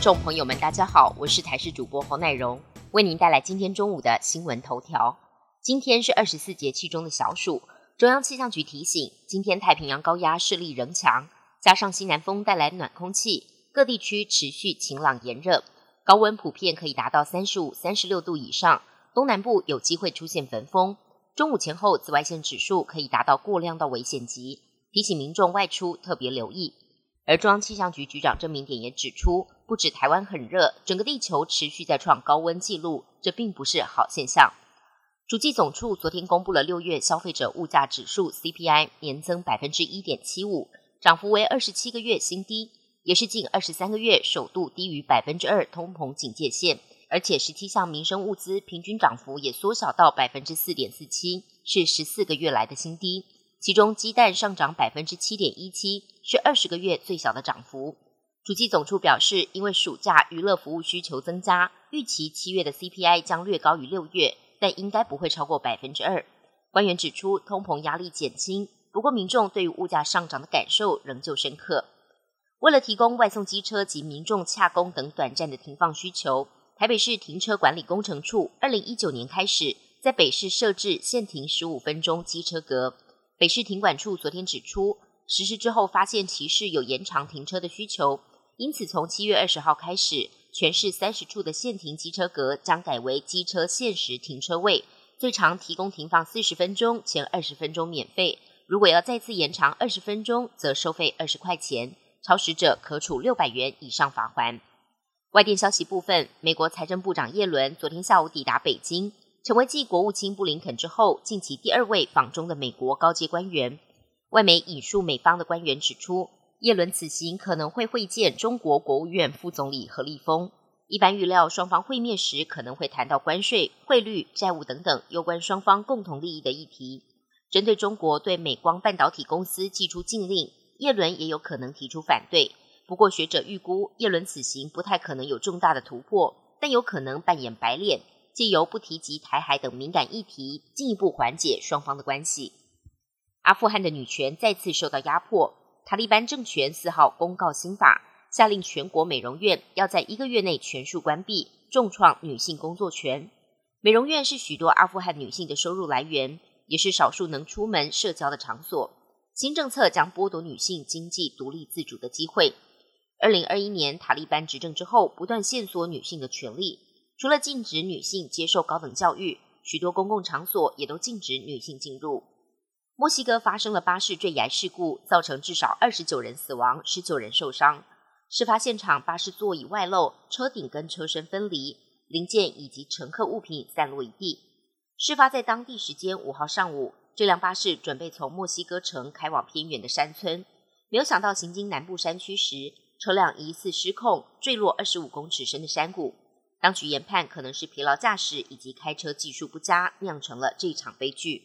众朋友们，大家好，我是台视主播侯乃荣，为您带来今天中午的新闻头条。今天是二十四节气中的小暑，中央气象局提醒，今天太平洋高压势力仍强，加上西南风带来暖空气，各地区持续晴朗炎热，高温普遍可以达到三十五、三十六度以上，东南部有机会出现焚风。中午前后，紫外线指数可以达到过量到危险级，提醒民众外出特别留意。而中央气象局局长郑明典也指出，不止台湾很热，整个地球持续在创高温纪录，这并不是好现象。主计总处昨天公布了六月消费者物价指数 CPI 年增百分之一点七五，涨幅为二十七个月新低，也是近二十三个月首度低于百分之二通膨警戒线。而且十七项民生物资平均涨幅也缩小到百分之四点四七，是十四个月来的新低。其中鸡蛋上涨百分之七点一七，是二十个月最小的涨幅。主计总处表示，因为暑假娱乐服务需求增加，预期七月的 CPI 将略高于六月，但应该不会超过百分之二。官员指出，通膨压力减轻，不过民众对于物价上涨的感受仍旧深刻。为了提供外送机车及民众洽公等短暂的停放需求。台北市停车管理工程处二零一九年开始在北市设置限停十五分钟机车格。北市停管处昨天指出，实施之后发现骑士有延长停车的需求，因此从七月二十号开始，全市三十处的限停机车格将改为机车限时停车位，最长提供停放四十分钟，前二十分钟免费。如果要再次延长二十分钟，则收费二十块钱，超时者可处六百元以上罚款。外电消息部分，美国财政部长耶伦昨天下午抵达北京，成为继国务卿布林肯之后近期第二位访中的美国高阶官员。外媒引述美方的官员指出，耶伦此行可能会会见中国国务院副总理何立峰。一般预料，双方会面时可能会谈到关税、汇率、债务等等有关双方共同利益的议题。针对中国对美光半导体公司寄出禁令，耶伦也有可能提出反对。不过，学者预估叶伦此行不太可能有重大的突破，但有可能扮演白脸，借由不提及台海等敏感议题，进一步缓解双方的关系。阿富汗的女权再次受到压迫，塔利班政权四号公告新法，下令全国美容院要在一个月内全数关闭，重创女性工作权。美容院是许多阿富汗女性的收入来源，也是少数能出门社交的场所。新政策将剥夺女性经济独立自主的机会。二零二一年塔利班执政之后，不断限缩女性的权利，除了禁止女性接受高等教育，许多公共场所也都禁止女性进入。墨西哥发生了巴士坠崖事故，造成至少二十九人死亡，十九人受伤。事发现场，巴士座椅外露，车顶跟车身分离，零件以及乘客物品散落一地。事发在当地时间五号上午，这辆巴士准备从墨西哥城开往偏远的山村，没有想到行经南部山区时。车辆疑似失控坠落二十五公尺深的山谷，当局研判可能是疲劳驾驶以及开车技术不佳酿成了这场悲剧。